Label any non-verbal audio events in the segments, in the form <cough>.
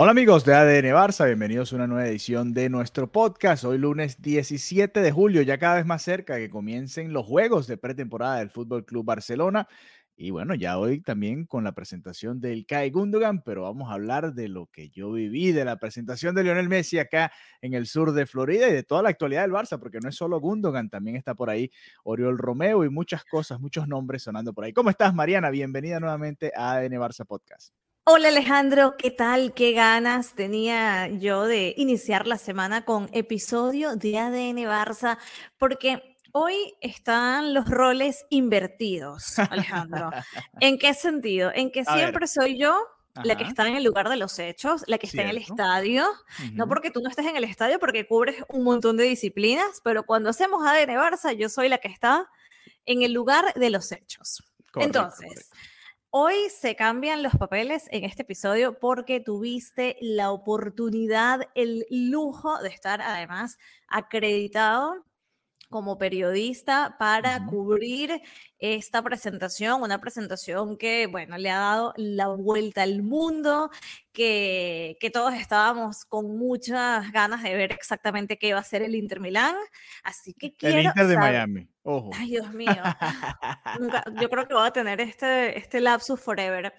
Hola amigos de ADN Barça, bienvenidos a una nueva edición de nuestro podcast. Hoy lunes 17 de julio, ya cada vez más cerca que comiencen los juegos de pretemporada del Fútbol Club Barcelona. Y bueno, ya hoy también con la presentación del Kai Gundogan, pero vamos a hablar de lo que yo viví, de la presentación de Lionel Messi acá en el sur de Florida y de toda la actualidad del Barça, porque no es solo Gundogan, también está por ahí Oriol Romeo y muchas cosas, muchos nombres sonando por ahí. ¿Cómo estás, Mariana? Bienvenida nuevamente a ADN Barça Podcast. Hola Alejandro, ¿qué tal? ¿Qué ganas tenía yo de iniciar la semana con episodio de ADN Barça? Porque hoy están los roles invertidos, Alejandro. <laughs> ¿En qué sentido? En que A ver. siempre soy yo la que está en el lugar de los hechos, la que está en el estadio. No porque tú no estés en el estadio, porque cubres un montón de disciplinas, pero cuando hacemos ADN Barça, yo soy la que está en el lugar de los hechos. Correcto, Entonces, correcto. Hoy se cambian los papeles en este episodio porque tuviste la oportunidad, el lujo de estar además acreditado como periodista para cubrir esta presentación, una presentación que, bueno, le ha dado la vuelta al mundo, que, que todos estábamos con muchas ganas de ver exactamente qué va a ser el Inter Milán. Así que El quiero Inter de saber- Miami, ojo. Ay, Dios mío. <laughs> Nunca- yo creo que voy a tener este, este lapsus forever.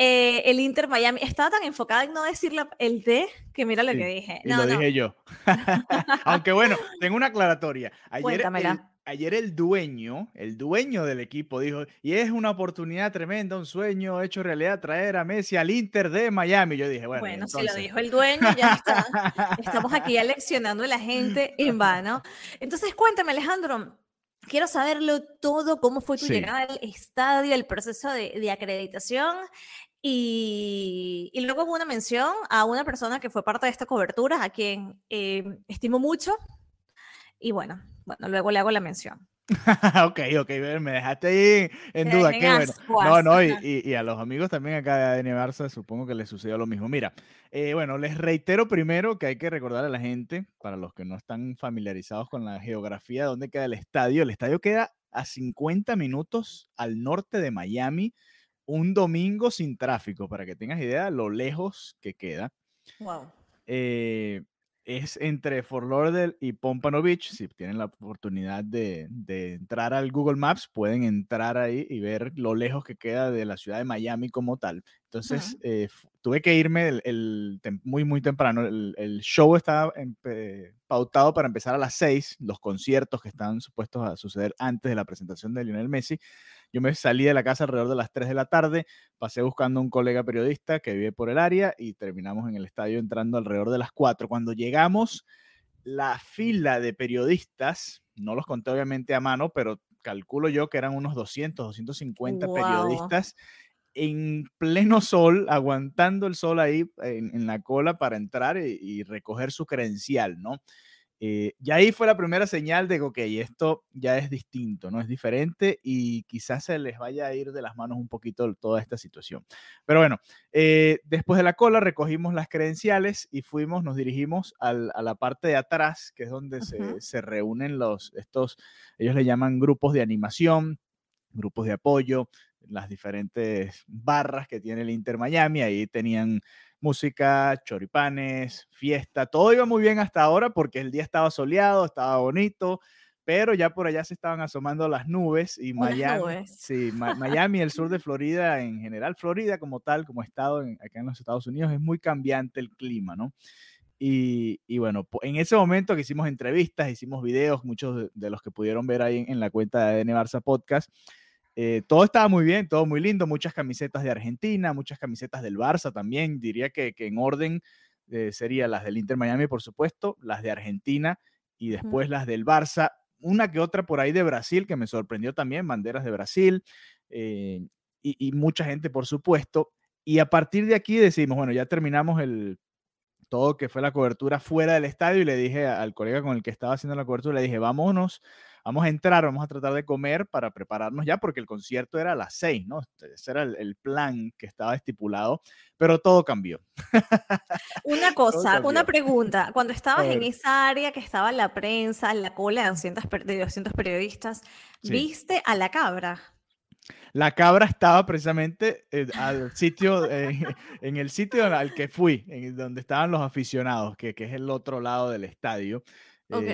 Eh, el Inter Miami estaba tan enfocada en no decir la- el D que mira lo Sí, que dije. Y No, lo no. dije yo. <laughs> Aunque bueno, tengo una aclaratoria. Ayer el, ayer el dueño, el dueño del equipo dijo, y es una oportunidad tremenda, un sueño hecho realidad traer a Messi al Inter de Miami. Yo dije, bueno, Bueno, si lo dijo el dueño, ya está. <laughs> Estamos aquí aleccionando a la gente en vano. Entonces, cuéntame, Alejandro. Quiero saberlo todo, cómo fue tu Sí. llegada al estadio, el proceso de, de acreditación. Y, y luego hubo una mención a una persona que fue parte de esta cobertura, a quien eh, estimo mucho. Y bueno, bueno, luego le hago la mención. <laughs> ok, ok, me dejaste ahí en duda, qué en bueno. No, no, y, y- y a los amigos también acá de Barça supongo que les sucedió lo mismo. Mira, eh, bueno, les reitero primero que hay que recordar a la gente, para los que no están familiarizados con la geografía de dónde queda el estadio, el estadio queda a 50 minutos al norte de Miami, un domingo sin tráfico, para que tengas idea de lo lejos que queda Wow. eh, es entre Fort Lauderdale y Pompano Beach. Si tienen la oportunidad de, de entrar al Google Maps, pueden entrar ahí y ver lo lejos que queda de la ciudad de Miami como tal. Entonces, Ujú. eh, f- tuve que irme el, el muy, muy temprano. El, el show estaba empe- pautado para empezar a las 6, los conciertos que están supuestos a suceder antes de la presentación de Lionel Messi. Yo me salí de la casa alrededor de las 3 de la tarde, pasé buscando un colega periodista que vive por el área y terminamos en el estadio entrando alrededor de las 4. Cuando llegamos, la fila de periodistas, no los conté obviamente a mano, pero calculo yo que eran unos 200, 250 Wow. periodistas en pleno sol, aguantando el sol ahí en, en la cola para entrar y, y recoger su credencial, ¿no? Eh, y ahí fue la primera señal de que, ok, esto ya es distinto, ¿no? Es diferente y quizás se les vaya a ir de las manos un poquito toda esta situación. Pero bueno, eh, después de la cola recogimos las credenciales y fuimos, nos dirigimos al- a la parte de atrás, que es donde se, se reúnen los, estos, ellos le llaman grupos de animación, grupos de apoyo, las diferentes barras que tiene el Inter Miami, ahí tenían música, choripanes, fiesta, todo iba muy bien hasta ahora porque el día estaba soleado, estaba bonito, pero ya por allá se estaban asomando las nubes y Unas Miami, nubes. sí, <laughs> Miami, el sur de Florida en general, Florida como tal, como estado en- acá en los Estados Unidos, es muy cambiante el clima, ¿no? Y, y, bueno, en ese momento que hicimos entrevistas, hicimos videos, muchos de, los que pudieron ver ahí en, la cuenta de ADN Barça Podcast, eh, todo estaba muy bien, todo muy lindo, muchas camisetas de Argentina, muchas camisetas del Barça también, diría que, que en orden eh, sería las del Inter Miami, por supuesto, las de Argentina y después las del Barça, una que otra por ahí de Brasil, que me sorprendió también, banderas de Brasil, eh, y, y, mucha gente, por supuesto. Y a partir de aquí decimos, bueno, ya terminamos el, todo que fue la cobertura fuera del estadio y le dije al colega con el que estaba haciendo la cobertura, le dije, vámonos, vamos a entrar, vamos a tratar de comer para prepararnos ya, porque el concierto era a las seis, ¿no? Ese era el, plan que estaba estipulado, pero todo cambió. <laughs> Una cosa, una pregunta, cuando estabas en esa área que estaba la prensa, la cola de 200, de 200 periodistas, ¿viste a la cabra? La cabra estaba precisamente eh, al sitio, eh, <laughs> en el sitio al que fui, en donde estaban los aficionados, que, que es el otro lado del estadio. Ok.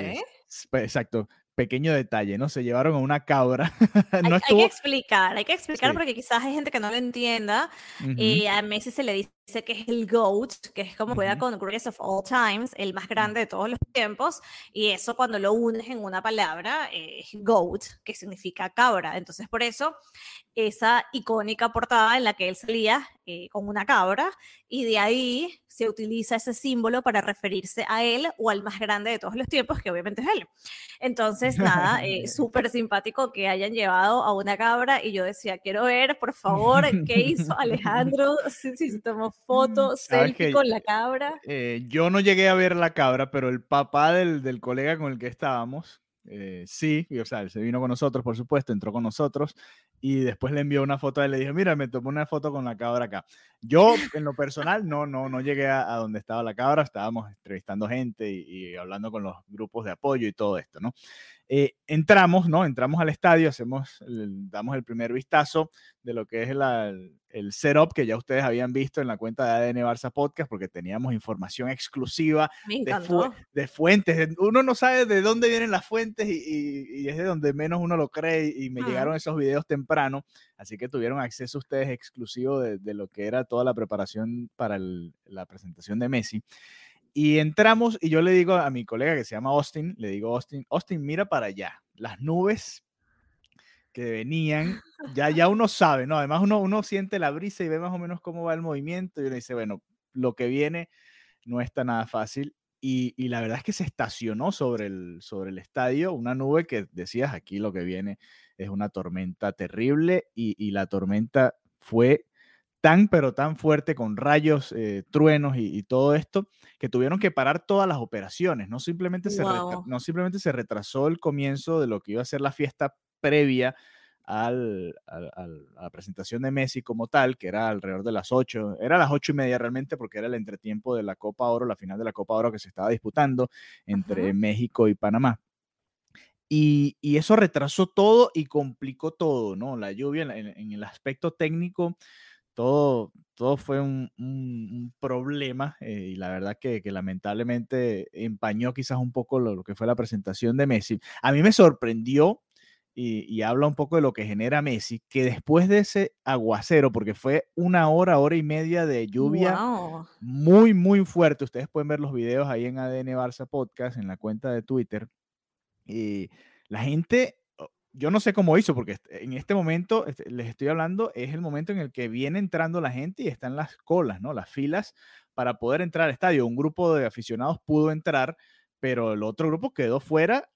exacto pequeño detalle, ¿no? Se llevaron a una cabra. <laughs> no hay, hay, que explicar, hay que explicar porque quizás hay gente que no lo entienda. Y a Messi se le dice que es el GOAT, que es como juega con Greatest of All Times, el más grande de todos los tiempos, y eso cuando lo unes en una palabra es GOAT, que significa cabra. Entonces, por eso, esa icónica portada en la que él salía eh, con una cabra, y de ahí se utiliza ese símbolo para referirse a él o al más grande de todos los tiempos, que obviamente es él. Entonces, nada, eh, <laughs> súper simpático que hayan llevado a una cabra, y yo decía, quiero ver, por favor, qué hizo <laughs> Alejandro, si, si tomó foto, selfie con la cabra. Eh, yo no llegué a ver la cabra, pero el papá del, del colega con el que estábamos, eh, sí, y, o sea, él se vino con nosotros, por supuesto, entró con nosotros y después le envió una foto y le dije, mira, me tomó una foto con la cabra acá. Yo, en lo personal, no, no, no llegué a, donde estaba la cabra, estábamos entrevistando gente y, y, hablando con los grupos de apoyo y todo esto, ¿no? Eh, entramos, ¿no? Entramos al estadio, hacemos, damos el primer vistazo de lo que es el setup que ya ustedes habían visto en la cuenta de ADN Barça Podcast, porque teníamos información exclusiva de, fuentes. Uno no sabe de dónde vienen las fuentes y, es de donde menos uno lo cree y me llegaron esos videos temprano, así que tuvieron acceso ustedes exclusivo de, lo que era toda la preparación para la presentación de Messi. Y entramos y yo le digo a mi colega que se llama Austin, le digo, Austin, Austin, mira para allá, las nubes que venían, ya, ya uno sabe, ¿no? Además uno, uno siente la brisa y ve más o menos cómo va el movimiento y uno dice, bueno, lo que viene no está nada fácil. Y, y, la verdad es que se estacionó sobre el, sobre el estadio una nube que decías, aquí lo que viene es una tormenta terrible y, y la tormenta fue tan pero tan fuerte con rayos, eh, truenos y, todo esto, que tuvieron que parar todas las operaciones. No simplemente, se no simplemente se retrasó el comienzo de lo que iba a ser la fiesta previa al, a la presentación de Messi como tal, que era alrededor de las 8, era las ocho y media realmente porque era el entretiempo de la Copa Oro, la final de la Copa Oro que se estaba disputando entre México y Panamá. Y, y, eso retrasó todo y complicó todo, ¿no? La lluvia en el aspecto técnico todo, todo fue un, problema eh, y la verdad que, lamentablemente empañó quizás un poco lo, que fue la presentación de Messi. A mí me sorprendió y, habla un poco de lo que genera Messi, que después de ese aguacero, porque fue una hora, hora y media de lluvia muy, muy fuerte, ustedes pueden ver los videos ahí en ADN Barça Podcast, en la cuenta de Twitter, y la gente yo no sé cómo hizo, porque en este momento este, les estoy hablando, es el momento en el que viene entrando la gente y están las colas, ¿no? Las filas para poder entrar al estadio. Un grupo de aficionados pudo entrar, pero el otro grupo quedó fuera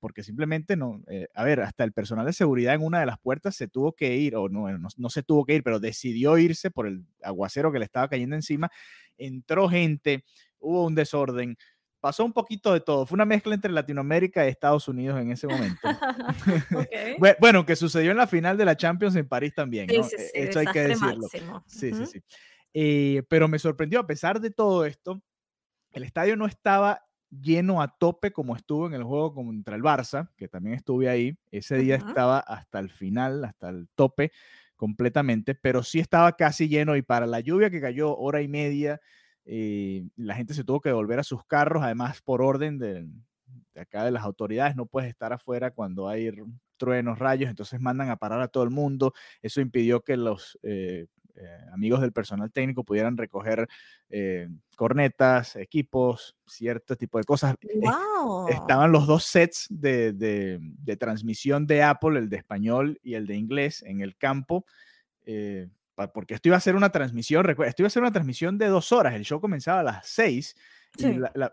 porque simplemente no, eh, a ver, hasta el personal de seguridad en una de las puertas se tuvo que ir, o no, no, no se tuvo que ir, pero decidió irse por el aguacero que le estaba cayendo encima. Entró gente, hubo un desorden pasó un poquito de todo. Fue una mezcla entre Latinoamérica y Estados Unidos en ese momento. <laughs> <laughs> bueno, que sucedió en la final de la Champions en París también. ¿no? Sí, sí, e, Eso hay que decirlo. Sí, sí, sí. Eh, pero me sorprendió, a pesar de todo esto, el estadio no estaba lleno a tope como estuvo en el juego contra el Barça, que también estuve ahí. Ese día estaba hasta el final, hasta el tope completamente, pero sí estaba casi lleno y para la lluvia que cayó hora y media, eh, la gente se tuvo que volver a sus carros, además por orden de, acá de las autoridades, no puedes estar afuera cuando hay truenos, rayos, entonces mandan a parar a todo el mundo. Eso impidió que los, eh, eh, amigos del personal técnico pudieran recoger eh, cornetas, equipos, cierto tipo de cosas. estaban los dos sets de, de, transmisión de Apple, el de español y el de inglés, en el campo. Porque esto iba a ser una transmisión, esto iba a ser una transmisión de dos horas, el show comenzaba a las seis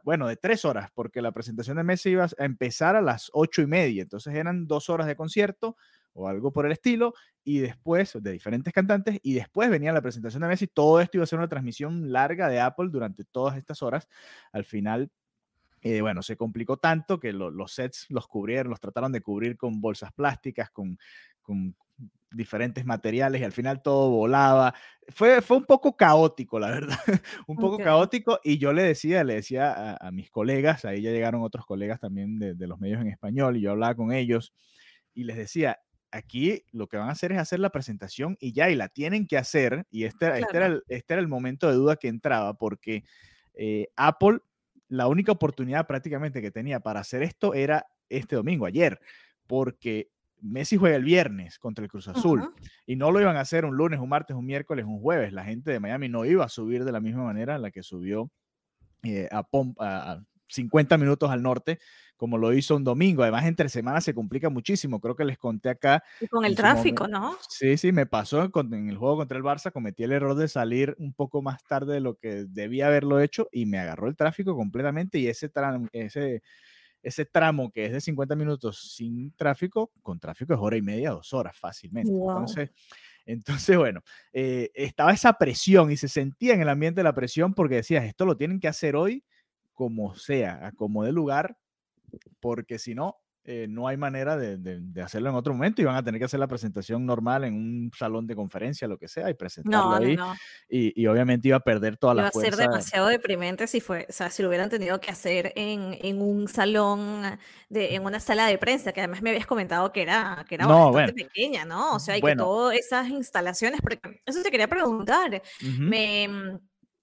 bueno, de tres horas, porque la presentación de Messi iba a empezar a las ocho y media, entonces eran dos horas de concierto o algo por el estilo, y después de diferentes cantantes, y después venía la presentación de Messi, todo esto iba a ser una transmisión larga de Apple durante todas estas horas. Al final, eh, bueno, se complicó tanto que los sets los cubrieron, los trataron de cubrir con bolsas plásticas, con, con diferentes materiales y al final todo volaba. Fue, fue un poco caótico, la verdad, <laughs> un poco caótico y yo le decía, le decía a, mis colegas, ahí ya llegaron otros colegas también de, los medios en español y yo hablaba con ellos y les decía, aquí lo que van a hacer es hacer la presentación y ya, y la tienen que hacer y este, este, era, el, este era el momento de duda que entraba porque eh, Apple, la única oportunidad prácticamente que tenía para hacer esto era este domingo, ayer, porque Messi juega el viernes contra el Cruz Azul y no lo iban a hacer un lunes, un martes, un miércoles, un jueves. La gente de Miami no iba a subir de la misma manera en la que subió eh, a, a, 50 minutos al norte, como lo hizo un domingo. Además, entre semanas se complica muchísimo. Creo que les conté acá. Y con el tráfico, ¿no? Sí, sí, me pasó en el juego contra el Barça. Cometí el error de salir un poco más tarde de lo que debía haberlo hecho y me agarró el tráfico completamente. Y ese, ese ese tramo que es de 50 minutos sin tráfico, con tráfico es hora y media, dos horas fácilmente. Entonces, <laughs> entonces, bueno, eh, estaba esa presión y se sentía en el ambiente la presión porque decías, esto lo tienen que hacer hoy como sea, como de lugar, porque si no, eh, no hay manera de, hacerlo en otro momento y van a tener que hacer la presentación normal en un salón de conferencia, lo que sea, y presentarlo ahí. Y, obviamente iba a perder toda la fuerza. Iba a ser demasiado deprimente si fue, o sea, si lo hubieran tenido que hacer en, un salón, de, en una sala de prensa, que además me habías comentado que era, que era bastante pequeña, ¿no? O sea, y que todas esas instalaciones, eso te quería preguntar. Me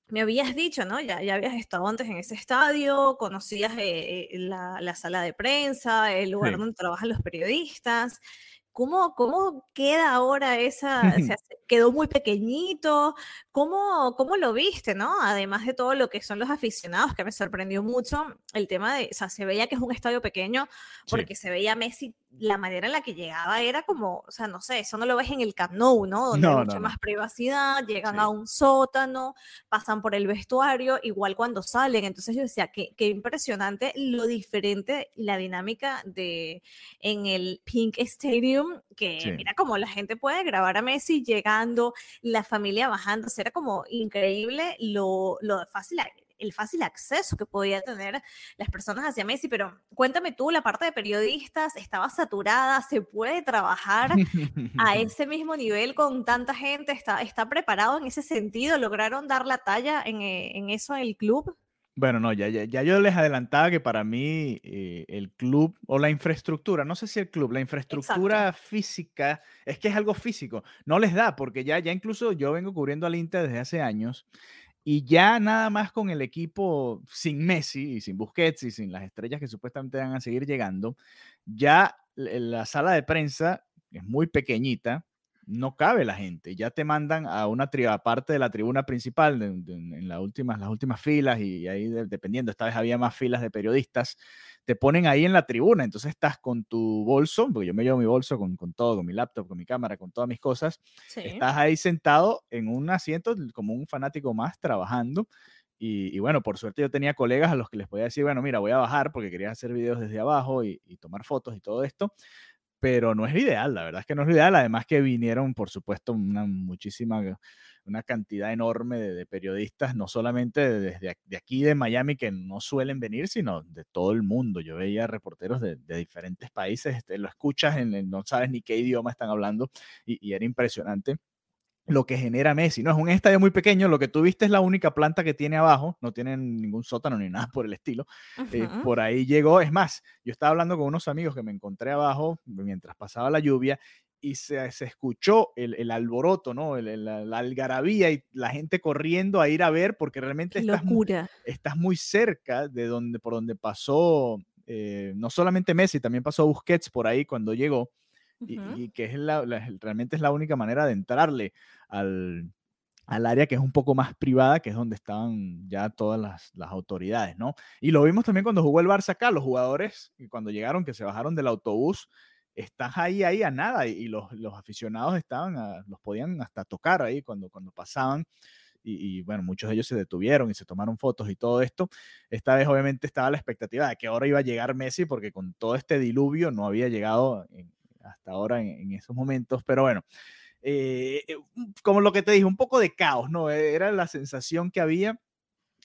me habías dicho, ¿no? Ya, ya habías estado antes en ese estadio, conocías eh, eh, la, la, sala de prensa, el lugar donde trabajan los periodistas. ¿Cómo, ¿Cómo queda ahora esa? <laughs> quedó muy pequeñito. ¿Cómo, ¿Cómo lo viste, no? Además de todo lo que son los aficionados, que me sorprendió mucho el tema de, o sea, se veía que es un estadio pequeño porque se veía Messi la manera en la que llegaba era como, o sea, no sé, eso no lo ves en el Camp Nou, ¿no? Donde hay mucha más privacidad, llegan a un sótano, pasan por el vestuario, igual cuando salen. Entonces yo decía, qué, qué impresionante lo diferente, la dinámica de en el Pink Stadium, que mira como la gente puede grabar a Messi llegando, la familia bajando, era como increíble lo, lo fácil el fácil acceso que podían tener las personas hacia Messi, pero cuéntame tú, la parte de periodistas estaba saturada, se puede trabajar a <laughs> ese mismo nivel con tanta gente, está, está preparado en ese sentido, lograron dar la talla en, eh, en eso en el club. Bueno, no, ya, ya, yo les adelantaba que para mí eh, el club o la infraestructura, no sé si el club, la infraestructura física, es que es algo físico, no les da, porque ya, ya incluso yo vengo cubriendo al Inter desde hace años y ya nada más con el equipo sin Messi y sin Busquets y sin las estrellas que supuestamente van a seguir llegando, ya la sala de prensa es muy pequeñita, no cabe la gente. Ya te mandan a una parte de la tribuna principal, en las últimas filas, y ahí dependiendo, esta vez había más filas de periodistas te ponen ahí en la tribuna. Entonces estás con tu bolso, porque yo me llevo mi bolso con, con todo, con mi laptop, con mi cámara, con todas mis cosas. Estás ahí sentado en un asiento como un fanático más trabajando. Y, bueno, por suerte yo tenía colegas a los que les podía decir, bueno, mira, voy a bajar porque quería hacer videos desde abajo y, y tomar fotos y todo esto pero no es ideal, la verdad es que no es ideal, además que vinieron, por supuesto, una muchísima una cantidad enorme de, periodistas, no solamente desde de aquí de Miami, que no suelen venir, sino de todo el mundo. Yo veía reporteros de, diferentes países, este, lo escuchas, en, no sabes ni qué idioma están hablando y, era impresionante lo que genera Messi. No es un estadio muy pequeño, lo que tú viste es la única planta que tiene abajo, no tiene ningún sótano ni nada por el estilo. Eh, por ahí llegó, es más, yo estaba hablando con unos amigos que me encontré abajo mientras pasaba la lluvia y se, se escuchó el, el, alboroto, ¿no? El, la, algarabía y la gente corriendo a ir a ver porque realmente estás muy, estás muy, cerca de donde, por donde pasó, eh, no solamente Messi, también pasó Busquets por ahí cuando llegó y, que es la, realmente es la única manera de entrarle al, al área que es un poco más privada, que es donde estaban ya todas las, las, autoridades, ¿no? Y lo vimos también cuando jugó el Barça acá, los jugadores, cuando llegaron, que se bajaron del autobús, están ahí, ahí a nada, y, los, los, aficionados estaban, los podían hasta tocar ahí cuando, cuando pasaban. Y, y, bueno, muchos de ellos se detuvieron y se tomaron fotos y todo esto. Esta vez obviamente estaba la expectativa de que ahora iba a llegar Messi, porque con todo este diluvio no había llegado hasta ahora en, en, esos momentos, pero bueno, eh, eh, como lo que te dije, un poco de caos, ¿no? Era la sensación que había,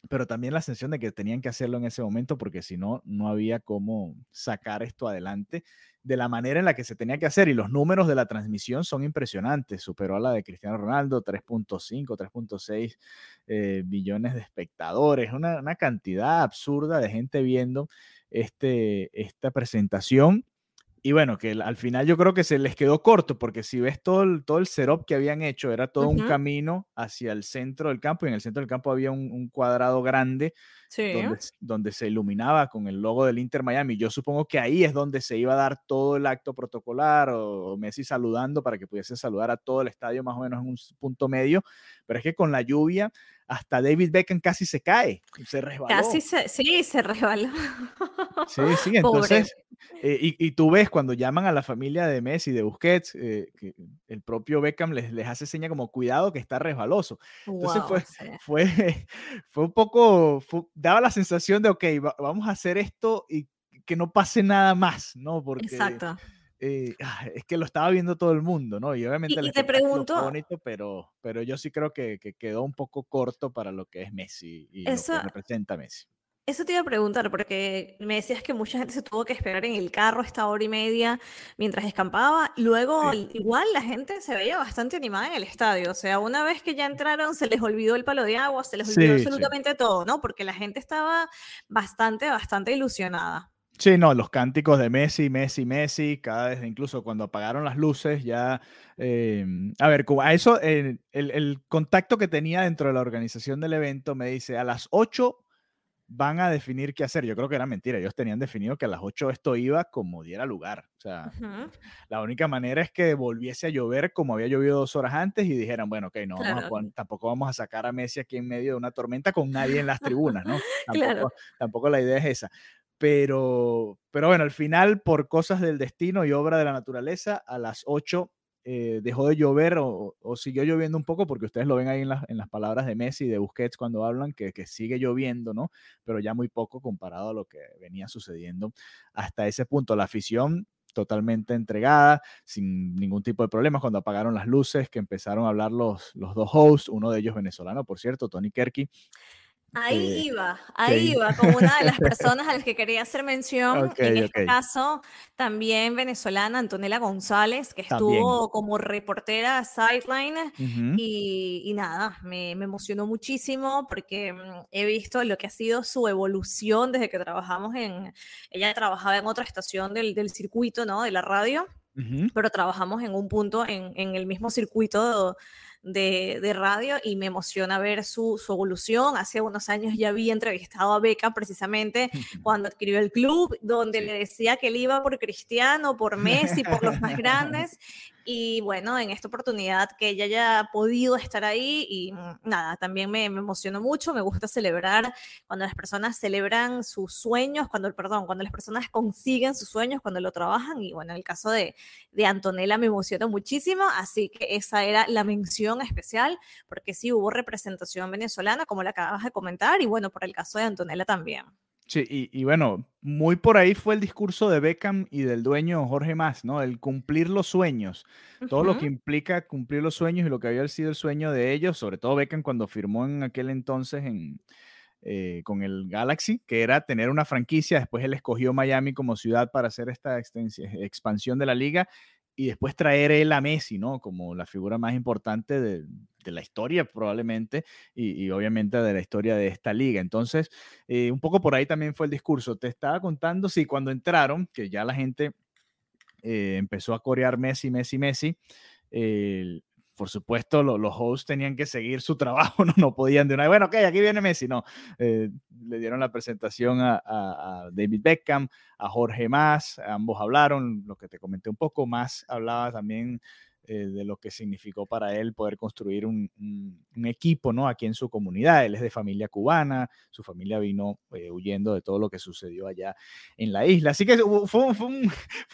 pero también la sensación de que tenían que hacerlo en ese momento porque si no, no había cómo sacar esto adelante de la manera en la que se tenía que hacer y los números de la transmisión son impresionantes. Superó a la de Cristiano Ronaldo, 3.5, 3.6 eh, billones de espectadores, una, una, cantidad absurda de gente viendo este, esta presentación y bueno, que al final yo creo que se les quedó corto, porque si ves todo el, todo el setup que habían hecho, era todo un camino hacia el centro del campo, y en el centro del campo había un, cuadrado grande donde, donde, se iluminaba con el logo del Inter Miami. Yo supongo que ahí es donde se iba a dar todo el acto protocolar, o, Messi saludando para que pudiese saludar a todo el estadio más o menos en un punto medio, pero es que con la lluvia hasta David Beckham casi se cae, se resbaló. Casi se, sí, se resbaló. Sí, <laughs> sí, entonces, eh, y, y, tú ves cuando llaman a la familia de Messi, de Busquets, eh, que el propio Beckham les, les hace seña como cuidado que está resbaloso. Entonces fue, fue, <laughs> fue un poco, daba la sensación de, ok, vamos a hacer esto y que no pase nada más, ¿no? Porque, Exacto. Eh, ah, es que lo estaba viendo todo el mundo, ¿no? Y obviamente y, y te pregunto, bonito, pero, pero yo sí creo que, que, quedó un poco corto para lo que es Messi y eso, lo que representa Messi. Eso te iba a preguntar, porque me decías que mucha gente se tuvo que esperar en el carro esta hora y media mientras escampaba. Luego, sí. igual la gente se veía bastante animada en el estadio. O sea, una vez que ya entraron, se les olvidó el palo de agua, se les olvidó sí, absolutamente sí. todo, ¿no? Porque la gente estaba bastante, bastante ilusionada. Sí, no, los cánticos de Messi, Messi, Messi, cada vez, incluso cuando apagaron las luces, ya, eh, a ver, a eso, eh, el, el, contacto que tenía dentro de la organización del evento me dice, a las 8 van a definir qué hacer. Yo creo que era mentira, ellos tenían definido que a las 8 esto iba como diera lugar. O sea, uh -huh. la única manera es que volviese a llover como había llovido dos horas antes y dijeran, bueno, ok, no, claro. vamos a poner, tampoco vamos a sacar a Messi aquí en medio de una tormenta con nadie en las tribunas, ¿no? <laughs> Tampoco, claro. tampoco la idea es esa pero, pero bueno, al final, por cosas del destino y obra de la naturaleza, a las 8 eh, dejó de llover o, siguió lloviendo un poco, porque ustedes lo ven ahí en, la, en las palabras de Messi y de Busquets cuando hablan, que, que, sigue lloviendo, ¿no? Pero ya muy poco comparado a lo que venía sucediendo hasta ese punto. La afición totalmente entregada, sin ningún tipo de problemas, cuando apagaron las luces, que empezaron a hablar los, los dos hosts, uno de ellos venezolano, por cierto, Tony Kerky, Ahí eh, iba, ahí iba, como una de las personas a las que quería hacer mención, okay, en este okay. caso también venezolana Antonella González, que estuvo también. como reportera sideline uh -huh. y, y, nada, me, me, emocionó muchísimo porque mm, he visto lo que ha sido su evolución desde que trabajamos en, ella trabajaba en otra estación del, del circuito, ¿no? De la radio, uh -huh. pero trabajamos en un punto en, en el mismo circuito de, de, radio y me emociona ver su, su, evolución. Hace unos años ya había entrevistado a Beca precisamente <laughs> cuando adquirió el club, donde sí. le decía que él iba por Cristiano, por <laughs> Messi, por los más grandes. Y bueno, en esta oportunidad que ella haya podido estar ahí y mm, nada, también me, me emocionó mucho, me gusta celebrar cuando las personas celebran sus sueños, cuando, perdón, cuando las personas consiguen sus sueños, cuando lo trabajan y bueno, en el caso de, de Antonella me emocionó muchísimo, así que esa era la mención especial, porque sí hubo representación venezolana, como la acabas de comentar, y bueno, por el caso de Antonella también. Sí, y, y, bueno, muy por ahí fue el discurso de Beckham y del dueño Jorge Mas, ¿no? El cumplir los sueños, uh -huh. todo lo que implica cumplir los sueños y lo que había sido el sueño de ellos, sobre todo Beckham cuando firmó en aquel entonces en, eh, con el Galaxy, que era tener una franquicia, después él escogió Miami como ciudad para hacer esta expansión de la liga y después traer él a Messi, ¿no? Como la figura más importante de, de la historia probablemente y, obviamente de la historia de esta liga. Entonces, eh, un poco por ahí también fue el discurso. Te estaba contando, sí, cuando entraron, que ya la gente eh, empezó a corear Messi, Messi, Messi, eh, por supuesto, lo, los hosts tenían que seguir su <laughs> trabajo, no, no podían de una vez, bueno, ok, aquí viene Messi, no. Eh, le dieron la presentación a, David Beckham, a Jorge Más, ambos hablaron, lo que te comenté un poco, Más hablaba también eh, de lo que significó para él poder construir un, equipo ¿no? aquí en su comunidad. Él es de familia cubana, su familia vino eh, huyendo de todo lo que sucedió allá en la isla. Así que fue, <laughs> fue,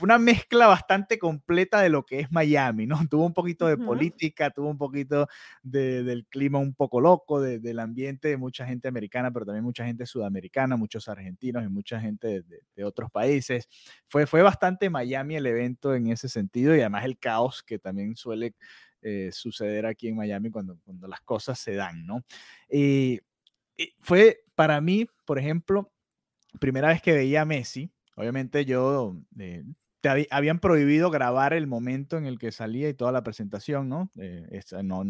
una mezcla bastante completa de lo que es Miami, ¿no? <laughs> Tuvo un poquito de política, tuvo un poquito del clima un poco loco, del ambiente de mucha gente americana, pero también mucha gente sudamericana, muchos argentinos y mucha gente de, otros países. Fue, fue bastante Miami el evento en ese sentido y además el caos que también suele eh, suceder aquí en Miami cuando, cuando las cosas se dan, ¿no? Y, fue para mí, por ejemplo, primera vez que veía a Messi, obviamente yo eh, te habían prohibido grabar el momento en el que salía y toda la presentación, ¿no? Eh, no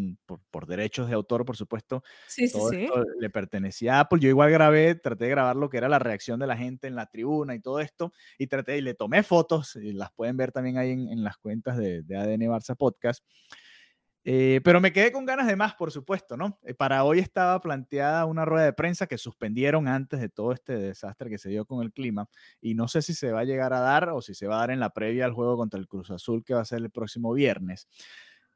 por, derechos de autor, por supuesto. Sí, sí, sí. le pertenecía a Apple. Yo igual grabé, traté de grabar lo que era la reacción de la gente en la tribuna y todo esto, y traté y le tomé fotos, y las pueden ver también ahí en, las cuentas de, de ADN Barça Podcast. Eh, pero me quedé con ganas de más, por supuesto, ¿no? Eh, para hoy estaba planteada una rueda de prensa que suspendieron antes de todo este desastre que se dio con el clima y no sé si se va a llegar a dar o si se va a dar en la previa al juego contra el Cruz Azul que va a ser el próximo viernes.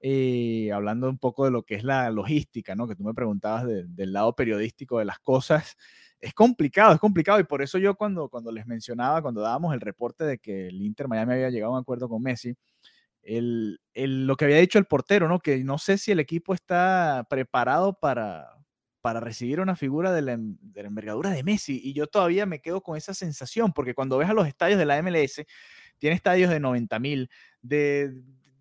Eh, hablando un poco de lo que es la logística, ¿no? Que tú me preguntabas del lado periodístico de las cosas. Es complicado, es complicado y por eso yo cuando, cuando les mencionaba, cuando dábamos el reporte de que el Inter Miami había llegado a un acuerdo con Messi, el, lo que había dicho el portero, ¿no? Que no sé si el equipo está preparado para, para recibir una figura de la, de envergadura de Messi. Y yo todavía me quedo con esa sensación, porque cuando ves a los estadios de la MLS, tiene estadios de 90 mil, de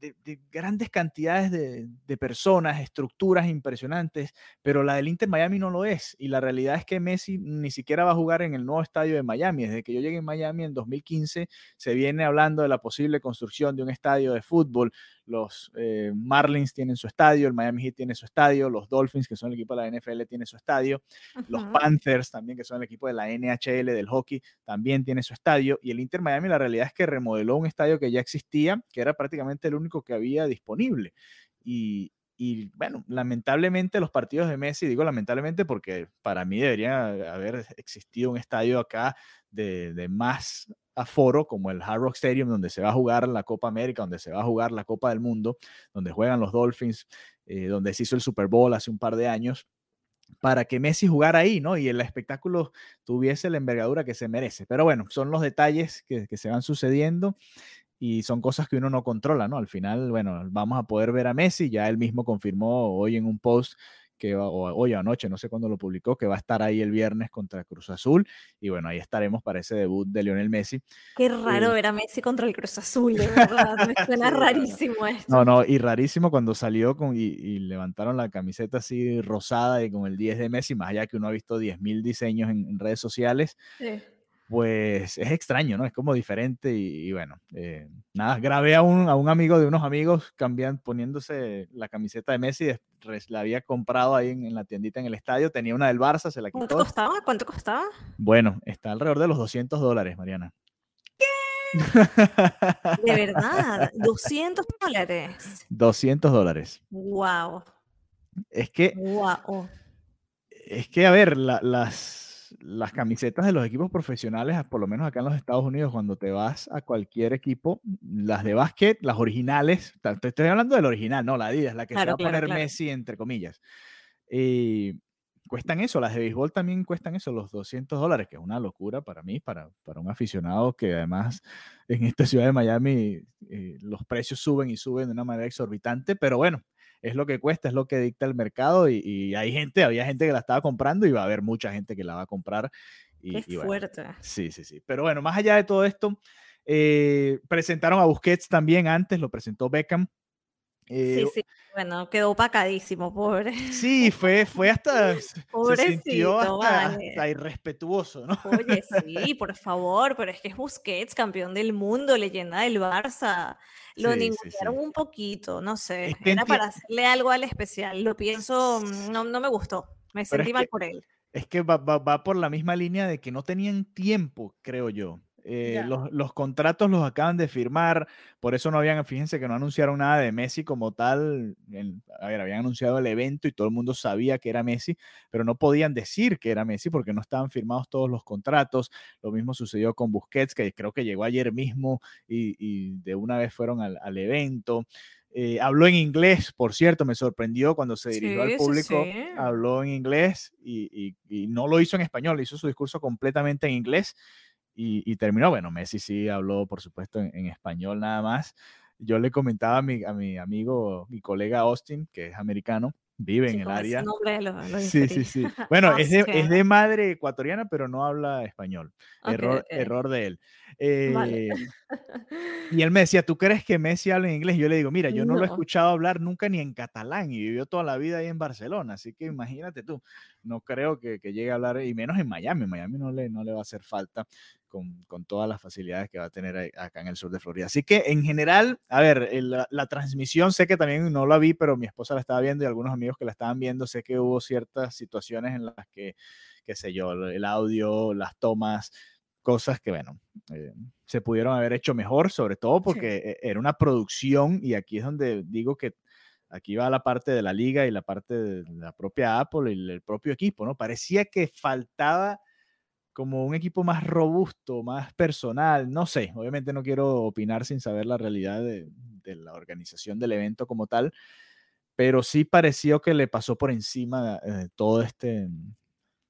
de, grandes cantidades de, personas, estructuras impresionantes, pero la del Inter Miami no lo es. Y la realidad es que Messi ni siquiera va a jugar en el nuevo estadio de Miami. Desde que yo llegué a Miami en 2015, se viene hablando de la posible construcción de un estadio de fútbol los eh, Marlins tienen su estadio, el Miami Heat tiene su estadio, los Dolphins, que son el equipo de la NFL, tiene su estadio, los Panthers también, que son el equipo de la NHL del hockey, también tiene su estadio, y el Inter Miami la realidad es que remodeló un estadio que ya existía, que era prácticamente el único que había disponible. Y, y bueno, lamentablemente los partidos de Messi, digo lamentablemente porque para mí debería haber existido un estadio acá de, de más aforo como el Hard Rock Stadium, donde se va a jugar la Copa América, donde se va a jugar la Copa del Mundo, donde juegan los Dolphins, eh, donde se hizo el Super Bowl hace un par de años, para que Messi jugara ahí, ¿no? Y el espectáculo tuviese la envergadura que se merece. Pero bueno, son los detalles que, que se van sucediendo y son cosas que uno no controla, ¿no? Al final, bueno, vamos a poder ver a Messi, ya él mismo confirmó hoy en un post que va, o hoy anoche, no sé cuándo lo publicó, que va a estar ahí el viernes contra Cruz Azul. Y bueno, ahí estaremos para ese debut de Lionel Messi. Qué raro eh, ver a Messi contra el Cruz Azul, de <laughs> verdad. Me suena rarísimo esto. No, no, y rarísimo cuando salió con, y, levantaron la camiseta así rosada y con el 10 de Messi, más allá que uno ha visto 10.000 diseños en, en redes sociales. Sí pues es extraño, ¿no? Es como diferente y, bueno, eh, nada, grabé a un, a un amigo de unos amigos cambiando, poniéndose la camiseta de Messi, la había comprado ahí en, la tiendita en el estadio, tenía una del Barça, se la quitó. ¿Cuánto costaba? ¿Cuánto costaba? Bueno, está alrededor de los 200 dólares, Mariana. ¿Qué? <laughs> De verdad, 200 dólares. 200 dólares. Wow. Es que... Wow. Es que, a ver, las las camisetas de los equipos profesionales, por lo menos acá en los Estados Unidos, cuando te vas a cualquier equipo, las de básquet, las originales, te estoy hablando del original, no la Adidas, la que se va a poner Messi, entre comillas. y cuestan eso, las de béisbol también cuestan eso, los 200 dólares, que es una locura para mí, para, para un aficionado que además en esta ciudad de Miami eh, los precios suben y suben de una manera exorbitante, pero bueno, es lo que cuesta, es lo que dicta el mercado y, hay gente, había gente que la estaba comprando y va a haber mucha gente que la va a comprar. Y, Qué fuerte. sí, sí, sí. Pero bueno, más allá de todo esto, eh, presentaron a Busquets también antes, lo presentó Beckham. Sí, eh, sí, bueno, quedó opacadísimo, pobre. Sí, fue, fue hasta, <laughs> se sintió hasta, irrespetuoso, ¿no? Oye, <laughs> sí, por favor, pero es que es Busquets, campeón del mundo, leyenda del Barça. Lo sí, un poquito, no sé. Era para hacerle algo al especial. Lo pienso, mm, no, no me gustó. Me sentí mal por él. Es que va, va, por la misma línea de que no tenían tiempo, creo yo. Eh, los, contratos los acaban de firmar, por eso no habían, fíjense que no anunciaron nada de Messi como tal. a ver, habían anunciado el evento y todo el mundo sabía que era Messi, pero no podían decir que era Messi porque no estaban firmados todos los contratos. Lo mismo sucedió con Busquets, que creo que llegó ayer mismo y, de una vez fueron al, evento. Eh, habló en inglés, por cierto, me sorprendió cuando se dirigió al público, habló en inglés y, no lo hizo en español, hizo su discurso completamente en inglés y, terminó, bueno, Messi sí habló, por supuesto, en, español nada más. Yo le comentaba a mi, a mi amigo, mi colega Austin, que es americano, vive en el área. sí, sí, <laughs> sí. Bueno, es de, es de, madre ecuatoriana, pero no habla español. error, error de él. Eh, <laughs> y él me decía, ¿tú crees que Messi habla en inglés? Yo le digo, mira, yo no, lo he escuchado hablar nunca ni en catalán y vivió toda la vida ahí en Barcelona, así que imagínate tú, no creo que, que llegue a hablar, y menos en Miami, Miami no le, no le va a hacer falta con, con, todas las facilidades que va a tener acá en el sur de Florida. Así que en general, a ver, la, la, transmisión sé que también no la vi, pero mi esposa la estaba viendo y algunos amigos que la estaban viendo, sé que hubo ciertas situaciones en las que, qué sé yo, el audio, las tomas, cosas que, bueno, eh, se pudieron haber hecho mejor, sobre todo porque e, era una producción y aquí es donde digo que aquí va la parte de la liga y la parte de la propia Apple y el propio equipo, ¿no? Parecía que faltaba como un equipo más robusto, más personal, no sé, obviamente no quiero opinar sin saber la realidad de, la organización del evento como tal, pero sí pareció que le pasó por encima eh, todo este,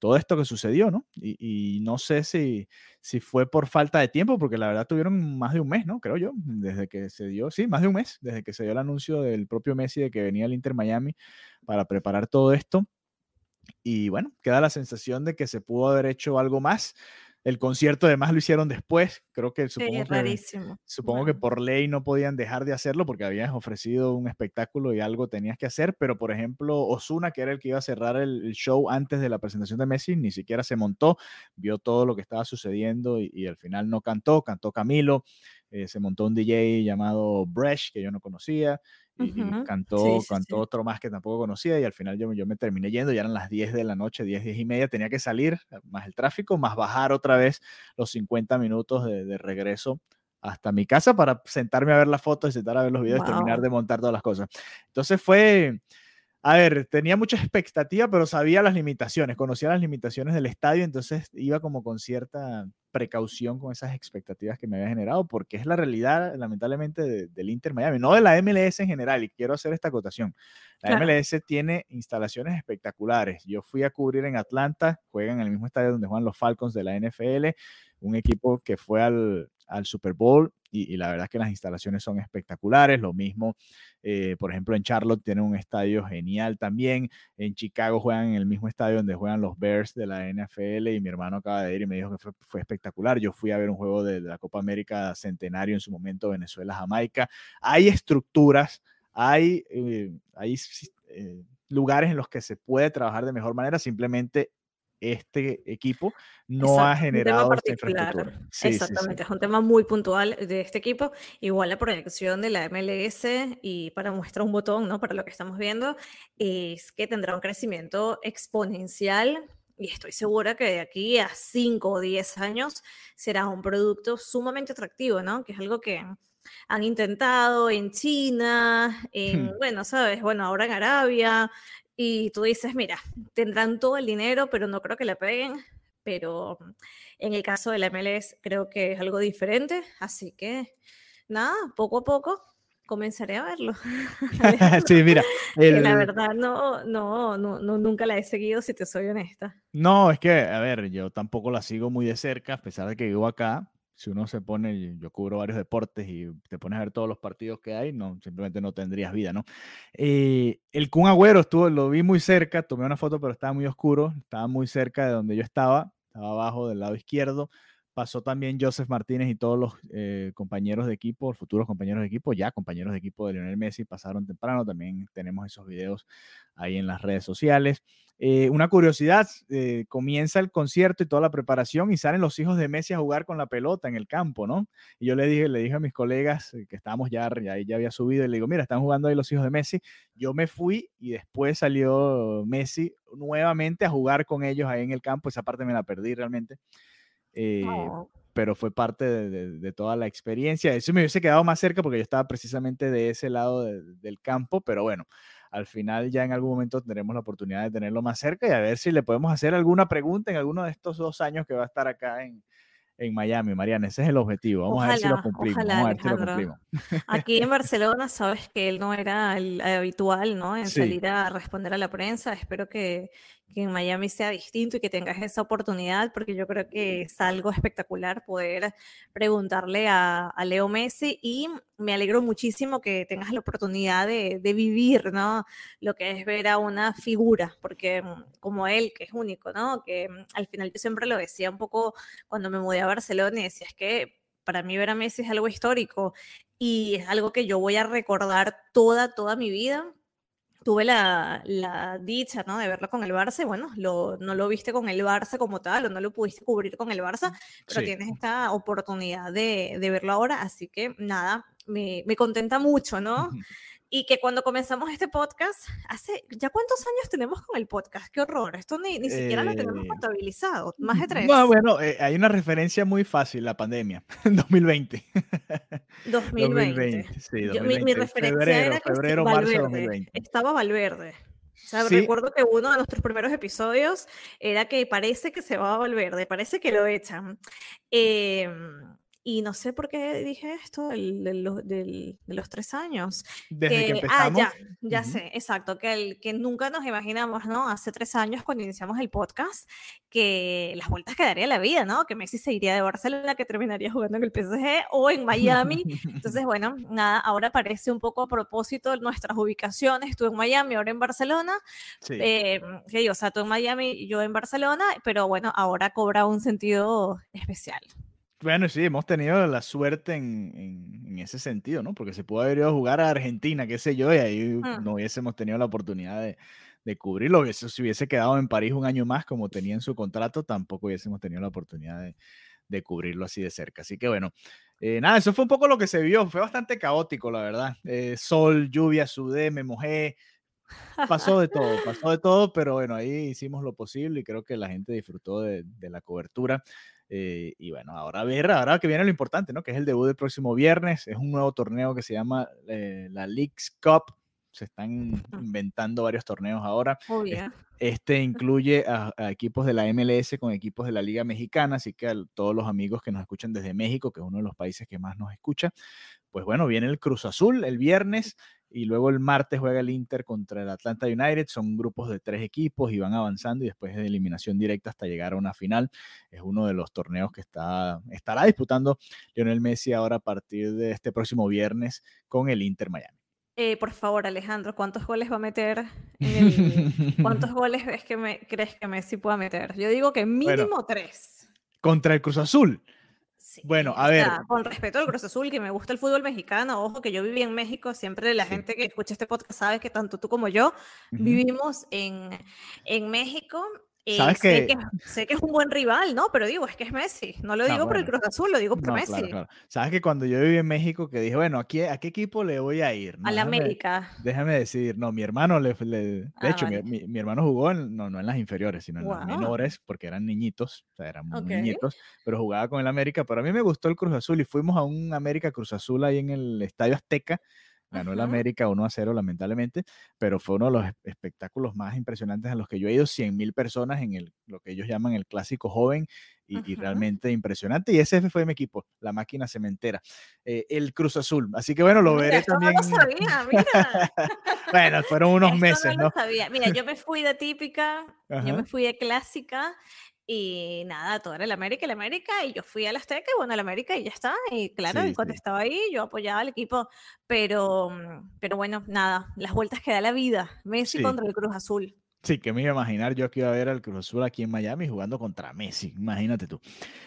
todo esto que sucedió, ¿no? Y, no sé si, si fue por falta de tiempo, porque la verdad tuvieron más de un mes, ¿no? Creo yo, desde que se dio, sí, más de un mes, desde que se dio el anuncio del propio Messi de que venía el Inter Miami para preparar todo esto. Y bueno, queda la sensación de que se pudo haber hecho algo más. El concierto además lo hicieron después, creo que supongo, que, supongo que por ley no podían dejar de hacerlo porque habías ofrecido un espectáculo y algo tenías que hacer, pero por ejemplo Osuna, que era el que iba a cerrar el, show antes de la presentación de Messi, ni siquiera se montó, vio todo lo que estaba sucediendo y al final no cantó, cantó Camilo, eh, se montó un DJ llamado Bresh, que yo no conocía, y, cantó, cantó otro más que tampoco conocía, y al final yo, yo me terminé yendo, ya eran las 10 de la noche, 10, 10 y media, tenía que salir, más el tráfico, más bajar otra vez los 50 minutos de, de regreso hasta mi casa para sentarme a ver las fotos y sentar a ver los videos y terminar de montar todas las cosas. Entonces fue, a ver, tenía mucha expectativa, pero sabía las limitaciones, conocía las limitaciones del estadio, entonces iba como con cierta precaución con esas expectativas que me había generado, porque es la realidad, lamentablemente, del Inter Miami, no de la MLS en general, y quiero hacer esta acotación. La MLS tiene instalaciones espectaculares. Yo fui a cubrir en Atlanta, juegan en el mismo estadio donde juegan los Falcons de la NFL, un equipo que fue al, al Super Bowl y, la verdad que las instalaciones son espectaculares. Lo mismo, eh, por ejemplo, en Charlotte tienen un estadio genial también. En Chicago juegan en el mismo estadio donde juegan los Bears de la NFL y mi hermano acaba de ir y me dijo que fue, espectacular. Yo fui a ver un juego de, la Copa América Centenario en su momento, Venezuela-Jamaica. Hay estructuras, hay, eh, hay eh, lugares en los que se puede trabajar de mejor manera, simplemente este equipo no ha generado esta infraestructura. Exactamente, es un tema muy puntual de este equipo. Igual la proyección de la MLS, y para mostrar un botón, ¿no? Para lo que estamos viendo, es que tendrá un crecimiento exponencial y estoy segura que de aquí a 5 o 10 años será un producto sumamente atractivo, ¿no? Que es algo que han intentado en China, en, hmm. <laughs> bueno, sabes, bueno, ahora en Arabia, y tú dices, mira, tendrán todo el dinero, pero no creo que le peguen. Pero en el caso de la MLS creo que es algo diferente. Así que nada, poco a poco comenzaré a verlo. <laughs> <laughs> sí, mira. La verdad no, no, no, no, nunca la he seguido, si te soy honesta. No, es que, a ver, yo tampoco la sigo muy de cerca, a pesar de que vivo acá si uno se pone, yo cubro varios deportes y te pones a ver todos los partidos que hay, no, simplemente no tendrías vida, ¿no? Eh, el Kun Agüero estuvo, lo vi muy cerca, tomé una foto, pero estaba muy oscuro, estaba muy cerca de donde yo estaba, estaba abajo del lado izquierdo. Pasó también Joseph Martínez y todos los eh, compañeros de equipo, futuros compañeros de equipo, ya compañeros de equipo de Lionel Messi, pasaron temprano. También tenemos esos videos ahí en las redes sociales. Eh, una curiosidad, eh, comienza el concierto y toda la preparación y salen los hijos de Messi a jugar con la pelota en el campo, ¿no? Y yo le dije, le dije a mis colegas que estábamos ya, ya, ya había subido y le digo, mira, están jugando ahí los hijos de Messi. Yo me fui y después salió Messi nuevamente a jugar con ellos ahí en el campo. Esa parte me la perdí realmente. Oh. Pero fue parte de, toda la experiencia. Eso me hubiese quedado más cerca porque yo estaba precisamente de ese lado del campo, pero bueno, al final ya en algún momento tendremos la oportunidad de tenerlo más cerca y a ver si le podemos hacer alguna pregunta en alguno de estos dos años que va a estar acá en, en Miami, Mariana. Ese es el objetivo. Vamos a ver si lo cumplimos. Vamos a ver si lo cumplimos. Aquí en <laughs> Barcelona, sabes que él no era el habitual, ¿no? En salir a responder a la prensa. Espero que, que en Miami sea distinto y que tengas esa oportunidad, porque yo creo que es algo espectacular poder preguntarle a, Leo Messi y me alegro muchísimo que tengas la oportunidad de, vivir, ¿no? Lo que es ver a una figura, porque mm, como él, que es único, ¿no? Que mm, al final yo siempre lo decía un poco cuando me mudé a Barcelona y decía, es que para mí ver a Messi es algo histórico y es algo que yo voy a recordar toda, toda mi vida tuve la, la, dicha, ¿no? De verlo con el Barça, bueno, lo, no lo viste con el Barça como tal, o no lo pudiste cubrir con el Barça, pero tienes esta oportunidad de, de, verlo ahora, así que nada, me, me contenta mucho, ¿no? Y que cuando comenzamos este podcast, hace, ¿ya cuántos años tenemos con el podcast? Qué horror, esto ni, ni siquiera lo tenemos eh, contabilizado, más de tres. No, bueno, eh, hay una referencia muy fácil, la pandemia, <laughs> 2020. 2020. sí, 2020. mi, referencia era que febrero, Valverde, marzo 2020. estaba Valverde. O sea, recuerdo que uno de nuestros primeros episodios era que parece que se va a Valverde, parece que lo echan. Eh, y no sé por qué dije esto del, de los tres años. Desde que, Ah, ya, ya sé, exacto. Que, el, que nunca nos imaginamos, ¿no? Hace tres años, cuando iniciamos el podcast, que las vueltas quedaría la vida, ¿no? Que Messi se iría de Barcelona, que terminaría jugando en el PSG o en Miami. Entonces, bueno, nada, ahora parece un poco a propósito nuestras ubicaciones. Tú en Miami, ahora en Barcelona. Sí. Eh, o sea, tú en Miami, yo en Barcelona, pero bueno, ahora cobra un sentido especial. Bueno, sí, hemos tenido la suerte en, en, ese sentido, ¿no? Porque se pudo haber ido a jugar a Argentina, qué sé yo, y ahí mm. no hubiésemos tenido la oportunidad de, de cubrirlo. Si hubiese quedado en París un año más, como tenía en su contrato, tampoco hubiésemos tenido la oportunidad de, de cubrirlo así de cerca. Así que bueno, eh, nada, eso fue un poco lo que se vio. Fue bastante caótico, la verdad. Eh, sol, lluvia, sudé, me mojé. Pasó de todo, <laughs> pasó de todo, pero bueno, ahí hicimos lo posible y creo que la gente disfrutó de, de la cobertura. Eh, y bueno, ahora a ver, ahora que viene lo importante, ¿no? Que es el debut del próximo viernes. Es un nuevo torneo que se llama eh, la Leagues Cup. Se están inventando varios torneos ahora. Oh, este incluye a, equipos de la MLS con equipos de la Liga Mexicana, así que a todos los amigos que nos escuchan desde México, que es uno de los países que más nos escucha, pues bueno, viene el Cruz Azul el viernes y luego el martes juega el Inter contra el Atlanta United. Son grupos de tres equipos y van avanzando y después de eliminación directa hasta llegar a una final. Es uno de los torneos que está, estará disputando Lionel Messi ahora a partir de este próximo viernes con el Inter Miami. Eh, por favor, Alejandro, ¿cuántos goles va a meter? <laughs> ¿Cuántos goles es que me, crees que Messi pueda meter? Yo digo que mínimo tres. Contra el Cruz Azul bueno, a ver. con respeto al Cruz Azul, que me gusta el fútbol mexicano, ojo que yo viví en México, siempre la gente que escucha este podcast sabe que tanto tú como yo vivimos en, en México eh, ¿Sabes sé, que... sé, que, es un buen rival, ¿no? Pero digo, es que es Messi. No lo digo por el Cruz Azul, lo digo por Messi. Sabes que cuando yo viví en México, que dije, bueno, ¿a qué, a qué equipo le voy a ir? a la América. Déjame decir, no, mi hermano, le, de ah, hecho, mi, mi, hermano jugó en, no, no en las inferiores, sino en las menores, porque eran niñitos, o sea, eran muy niñitos, pero jugaba con el América. Pero a mí me gustó el Cruz Azul y fuimos a un América Cruz Azul ahí en el Estadio Azteca Ganó el América 1 a 0, lamentablemente, pero fue uno de los espectáculos más impresionantes a los que yo he ido. 100 mil personas en el, lo que ellos llaman el clásico joven y, realmente impresionante. Y ese fue mi equipo, la máquina cementera, eh, el Cruz Azul. Así que bueno, lo veré también. No lo sabía, mira. <laughs> bueno, fueron unos meses, no, sabía. Mira, yo me fui de típica, yo me fui de clásica y nada, todo era el América, el América, y yo fui a la Azteca y bueno, el América y ya está. Y claro, cuando estaba ahí, yo apoyaba al equipo, pero, mm, pero bueno, nada, las vueltas que da la vida. Messi contra el Cruz Azul. Sí, que me iba a imaginar yo que iba a ver al Cruz Azul aquí en Miami jugando contra Messi, imagínate tú.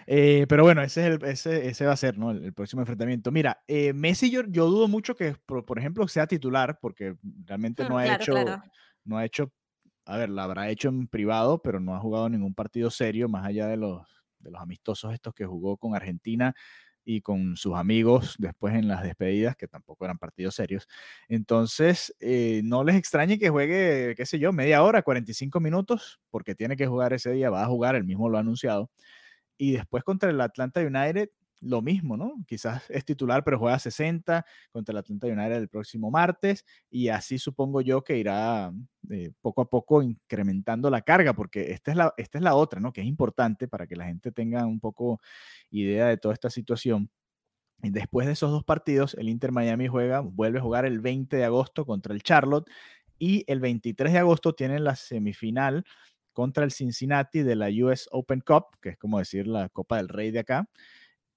Eh, pero bueno, ese, es el, ese, ese va a ser ¿no? el, próximo enfrentamiento. Mira, eh, Messi yo, yo dudo mucho que, por, ejemplo, sea titular, porque realmente mm, no, ha hecho, no ha hecho a ver, la habrá hecho en privado, pero no ha jugado ningún partido serio, más allá de los, de los amistosos estos que jugó con Argentina y con sus amigos después en las despedidas, que tampoco eran partidos serios. Entonces, eh, no les extrañe que juegue, qué sé yo, media hora, 45 minutos, porque tiene que jugar ese día, va a jugar, el mismo lo ha anunciado. Y después contra el Atlanta United, lo mismo, ¿no? Quizás es titular, pero juega 60 contra el Atlanta United el próximo martes y así supongo yo que irá eh, poco a poco incrementando la carga, porque esta es la, esta es la otra, ¿no? Que es importante para que la gente tenga un poco idea de toda esta situación. Después de esos dos partidos, el Inter Miami juega, vuelve a jugar el 20 de agosto contra el Charlotte y el 23 de agosto tienen la semifinal contra el Cincinnati de la US Open Cup, que es como decir la Copa del Rey de acá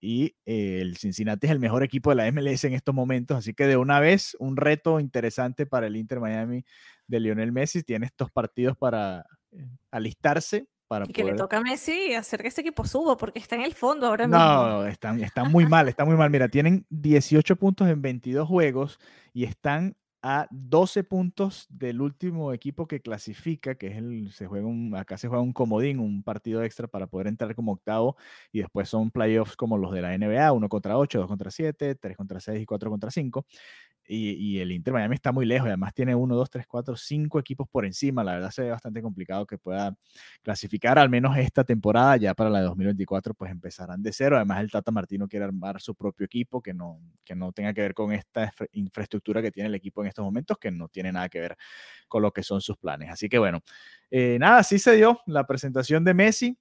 y eh, el Cincinnati es el mejor equipo de la MLS en estos momentos, así que de una vez un reto interesante para el Inter Miami de Lionel Messi, tiene estos partidos para eh, alistarse. Para y que le toca a Messi hacer que este equipo suba, porque está en el fondo ahora mismo. No, están, están muy mal, están muy mal. Mira, tienen 18 puntos en 22 juegos y están a 12 puntos del último equipo que clasifica, que es el, se juega un, acá se juega un comodín, un partido extra para poder entrar como octavo y después son playoffs como los de la NBA, 1 contra 8, 2 contra 7, 3 contra 6 y 4 contra 5. Y, el Inter Miami está muy lejos, además tiene 1, 2, 3, 4, 5 equipos por encima. La verdad se ve bastante complicado que pueda clasificar, al menos esta temporada, ya para la de 2024, pues empezarán de cero. Además, el Tata Martino quiere armar su propio equipo que no, que no tenga que ver con esta infraestructura que tiene el equipo en estos momentos, que no tiene nada que ver con lo que son sus planes. Así que bueno, eh, nada, así se dio la presentación de Messi.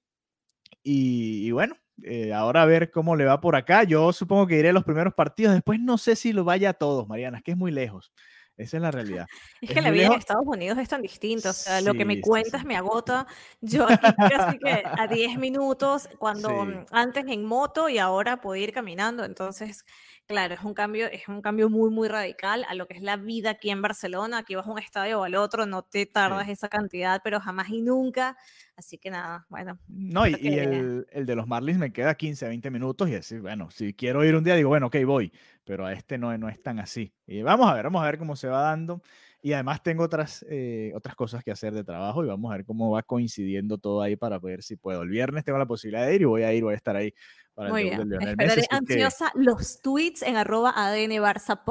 y bueno, eh, ahora a ver cómo le va por acá. Yo supongo que iré a los primeros partidos. Después no sé si lo vaya a todos, Mariana, es que es muy lejos. Esa es la realidad. Es, que la vida en Estados Unidos es tan distinta. O sea, lo que me cuentas me agota. Yo aquí casi que a <laughs> 10 minutos, cuando antes en moto y ahora puedo ir caminando. Entonces, Claro, es un cambio, es un cambio muy, muy radical a lo que es la vida aquí en Barcelona. Aquí vas a un estadio o al otro, no te tardas esa cantidad, pero jamás y nunca. Así que nada, bueno. No, y, el, el, de los Marlins me queda 15, 20 minutos y así, bueno, si quiero ir un día, digo, bueno, ok, voy, pero a este no, no es tan así. Y vamos a ver, vamos a ver cómo se va dando. Y además tengo otras, eh, otras cosas que hacer de trabajo y vamos a ver cómo va coincidiendo todo ahí para ver si puedo. El viernes tengo la posibilidad de ir y voy a ir, voy a estar ahí muy bien. Esperaré ansiosa los tweets en arroba ADN Barça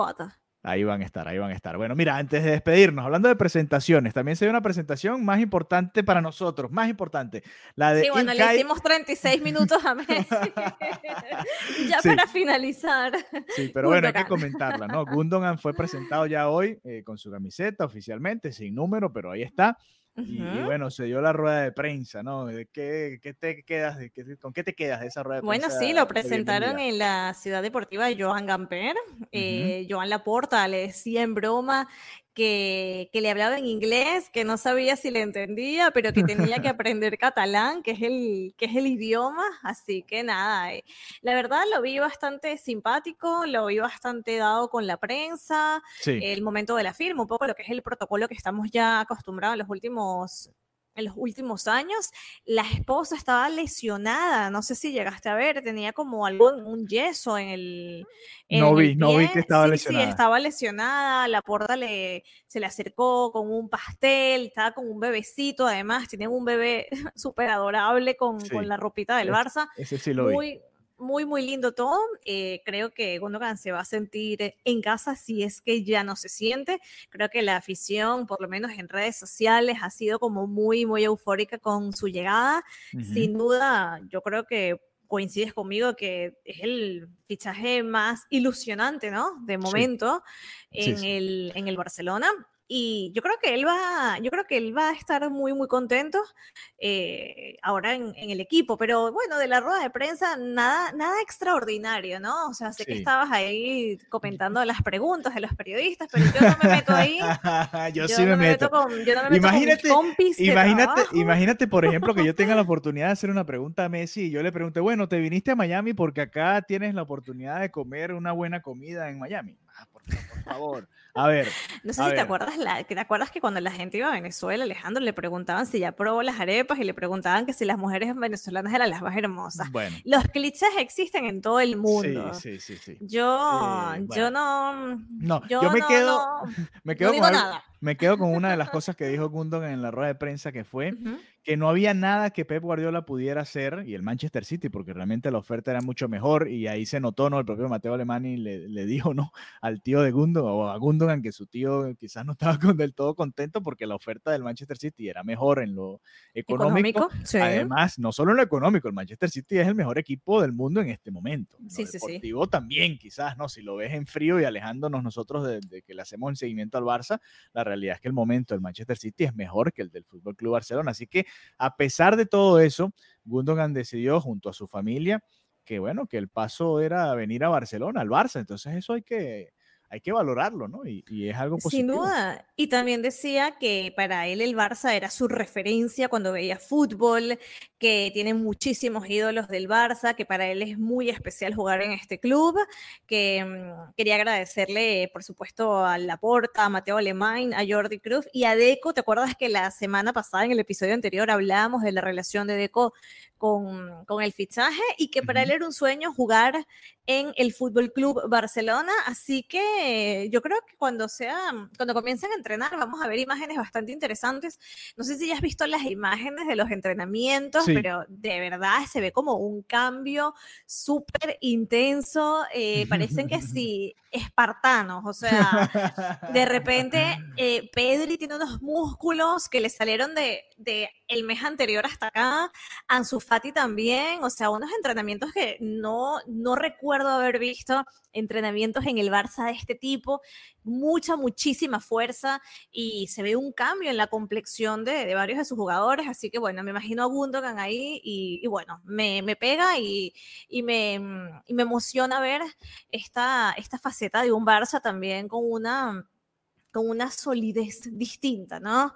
Ahí van a estar, ahí van a estar. Bueno, mira, antes de despedirnos, hablando de presentaciones, también se dio una presentación más importante para nosotros, más importante. La de sí, bueno, le hicimos 36 minutos a <laughs> Messi. <laughs> ya para finalizar. Sí, pero bueno, hay que comentarla, ¿no? <laughs> Gundogan fue presentado ya hoy eh, con su camiseta oficialmente, sin número, pero ahí está y, bueno, se dio la rueda de prensa, ¿no? ¿Qué, qué te quedas, ¿Con qué te quedas de esa rueda de prensa? Bueno, sí, lo presentaron en la ciudad deportiva de Joan Gamper. Eh, Joan Laporta le decía en broma que, le hablaba en inglés, que no sabía si le entendía, pero que tenía que <laughs> aprender catalán, que es el, que es el idioma. Así que nada, eh, la verdad lo vi bastante simpático, lo vi bastante dado con la prensa, el momento de la firma, un poco lo que es el protocolo que estamos ya acostumbrados en los últimos en los últimos años. La esposa estaba lesionada, no sé si llegaste a ver, tenía como algo, un yeso en el. no vi, no vi que estaba lesionada. Sí, estaba lesionada, la porta le, se le acercó con un pastel, estaba con un bebecito, además, tiene un bebé <laughs> súper adorable con, con, la ropita del Barça. Ese sí lo vi muy, muy lindo todo. Eh, creo que Gundogan se va a sentir en casa si es que ya no se siente. Creo que la afición, por lo menos en redes sociales, ha sido como muy, muy eufórica con su llegada. Sin duda, yo creo que coincides conmigo que es el fichaje más ilusionante, ¿no? De momento En, El, en el Barcelona y yo creo que él va, yo creo que él va a estar muy, muy contento eh, ahora en, el equipo. Pero bueno, de la rueda de prensa, nada, nada extraordinario, ¿no? O sea, sé que estabas ahí comentando las preguntas de los periodistas, pero yo no me meto ahí. <laughs> yo, sí me, meto. con, yo no me imagínate, meto con imagínate, imagínate, por ejemplo, que yo tenga la <laughs> oportunidad de hacer una pregunta a Messi y yo le pregunte, bueno, te viniste a Miami porque acá tienes la oportunidad de comer una buena comida en Miami. Por, favor. A ver. No sé si te acuerdas, la, te acuerdas que cuando la gente iba a Venezuela, Alejandro, le preguntaban si ya probó las arepas y le preguntaban que si las mujeres venezolanas eran las más hermosas. Bueno. Los clichés existen en todo el mundo. Sí, sí, sí. Yo, eh, yo no. No, yo, me, quedo, me quedo. con algo, me quedo con una de las cosas que dijo Gundogan en la rueda de prensa que fue que no había nada que Pep Guardiola pudiera hacer y el Manchester City, porque realmente la oferta era mucho mejor y ahí se notó, ¿no? El propio Mateo Alemani le, le dijo, ¿no? <laughs> Al tío de Gundogan o a Gundogan que su tío quizás no estaba <laughs> con, del todo contento porque la oferta del Manchester City era mejor en lo económico. Además, no solo en lo económico, el Manchester City es el mejor equipo del mundo en este momento. En sí, deportivo también, quizás, ¿no? Si lo ves en frío y alejándonos nosotros de, de, que le hacemos el seguimiento al Barça, la realidad es que el momento del Manchester City es mejor que el del Fútbol Club Barcelona. Así que a pesar de todo eso, Gundogan decidió junto a su familia que bueno, que el paso era venir a Barcelona, al Barça. Entonces eso hay que, hay que valorarlo, ¿no? Y, es algo positivo. Sin duda. Y también decía que para él el Barça era su referencia cuando veía fútbol, que tiene muchísimos ídolos del Barça, que para él es muy especial jugar en este club, que mm, quería agradecerle, por supuesto, a Laporta, a Mateo Alemán, a Jordi Cruz y a Deco. ¿Te acuerdas que la semana pasada, en el episodio anterior, hablábamos de la relación de Deco con, con el fichaje y que para él era un sueño jugar en el Fútbol Club Barcelona? Así que yo creo que cuando sea, cuando comiencen a entrenar, vamos a ver imágenes bastante interesantes. No sé si ya has visto las imágenes de los entrenamientos, pero de verdad se ve como un cambio súper intenso. Eh, parecen que <laughs> sí, espartanos. O sea, de repente <laughs> eh, Pedri tiene unos músculos que le salieron de, de el mes anterior hasta acá. Ansu Fati también. O sea, unos entrenamientos que no, no recuerdo haber visto entrenamientos en el Barça de este tipo, mucha, muchísima fuerza y se ve un cambio en la complexión de, varios de sus jugadores, así que bueno, me imagino a Gundogan ahí y, bueno, me, pega y, me, me, emociona ver esta, esta faceta de un Barça también con una con una solidez distinta, ¿no?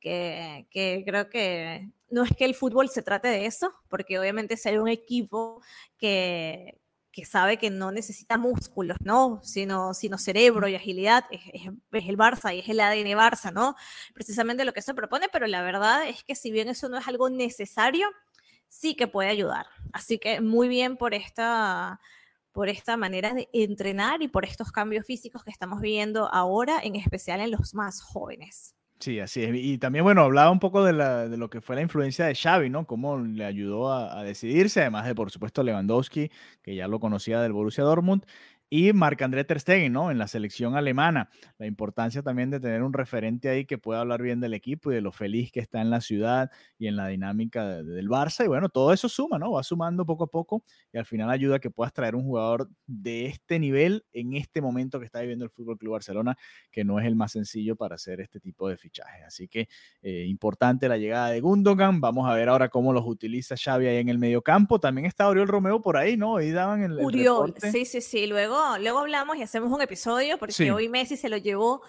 Que, que, creo que no es que el fútbol se trate de eso, porque obviamente hay un equipo que, que sabe que no necesita músculos, ¿no? Sino, sino cerebro y agilidad, es, el Barça y es el ADN Barça, ¿no? Precisamente lo que se propone, pero la verdad es que si bien eso no es algo necesario, sí que puede ayudar. Así que muy bien por esta, por esta manera de entrenar y por estos cambios físicos que estamos viendo ahora, en especial en los más jóvenes. Sí, así es. Y también, bueno, hablaba un poco de, la, de lo que fue la influencia de Xavi, ¿no? Cómo le ayudó a, decidirse, además de, por supuesto, Lewandowski, que ya lo conocía del Borussia Dortmund, y Marc-André Ter Stegen, ¿no? En la selección alemana. La importancia también de tener un referente ahí que pueda hablar bien del equipo y de lo feliz que está en la ciudad y en la dinámica del Barça. Y bueno, todo eso suma, ¿no? Va sumando poco a poco y al final ayuda a que puedas traer un jugador de este nivel en este momento que está viviendo el Fútbol Club Barcelona, que no es el más sencillo para hacer este tipo de fichajes. Así que eh, importante la llegada de Gundogan. Vamos a ver ahora cómo los utiliza Xavi ahí en el medio campo. También está Oriol Romeo por ahí, ¿no? Ahí daban el. Oriol, sí, sí, sí. Luego luego, hablamos y hacemos un episodio, porque hoy Messi se lo llevó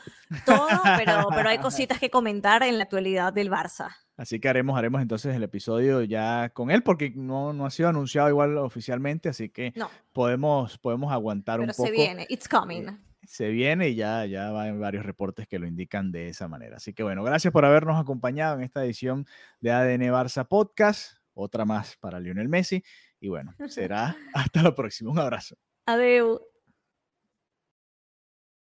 todo, pero, pero hay cositas que comentar en la actualidad del Barça. Así que haremos, haremos entonces el episodio ya con él, porque no, no ha sido anunciado igual oficialmente, así que podemos, podemos aguantar un poco. se viene, it's coming. Eh, se viene y ya, ya van varios reportes que lo indican de esa manera. Así que bueno, gracias por habernos acompañado en esta edición de ADN Barça Podcast, otra más para Lionel Messi. Y bueno, será <laughs> hasta la próxima. Un abrazo. Adeu.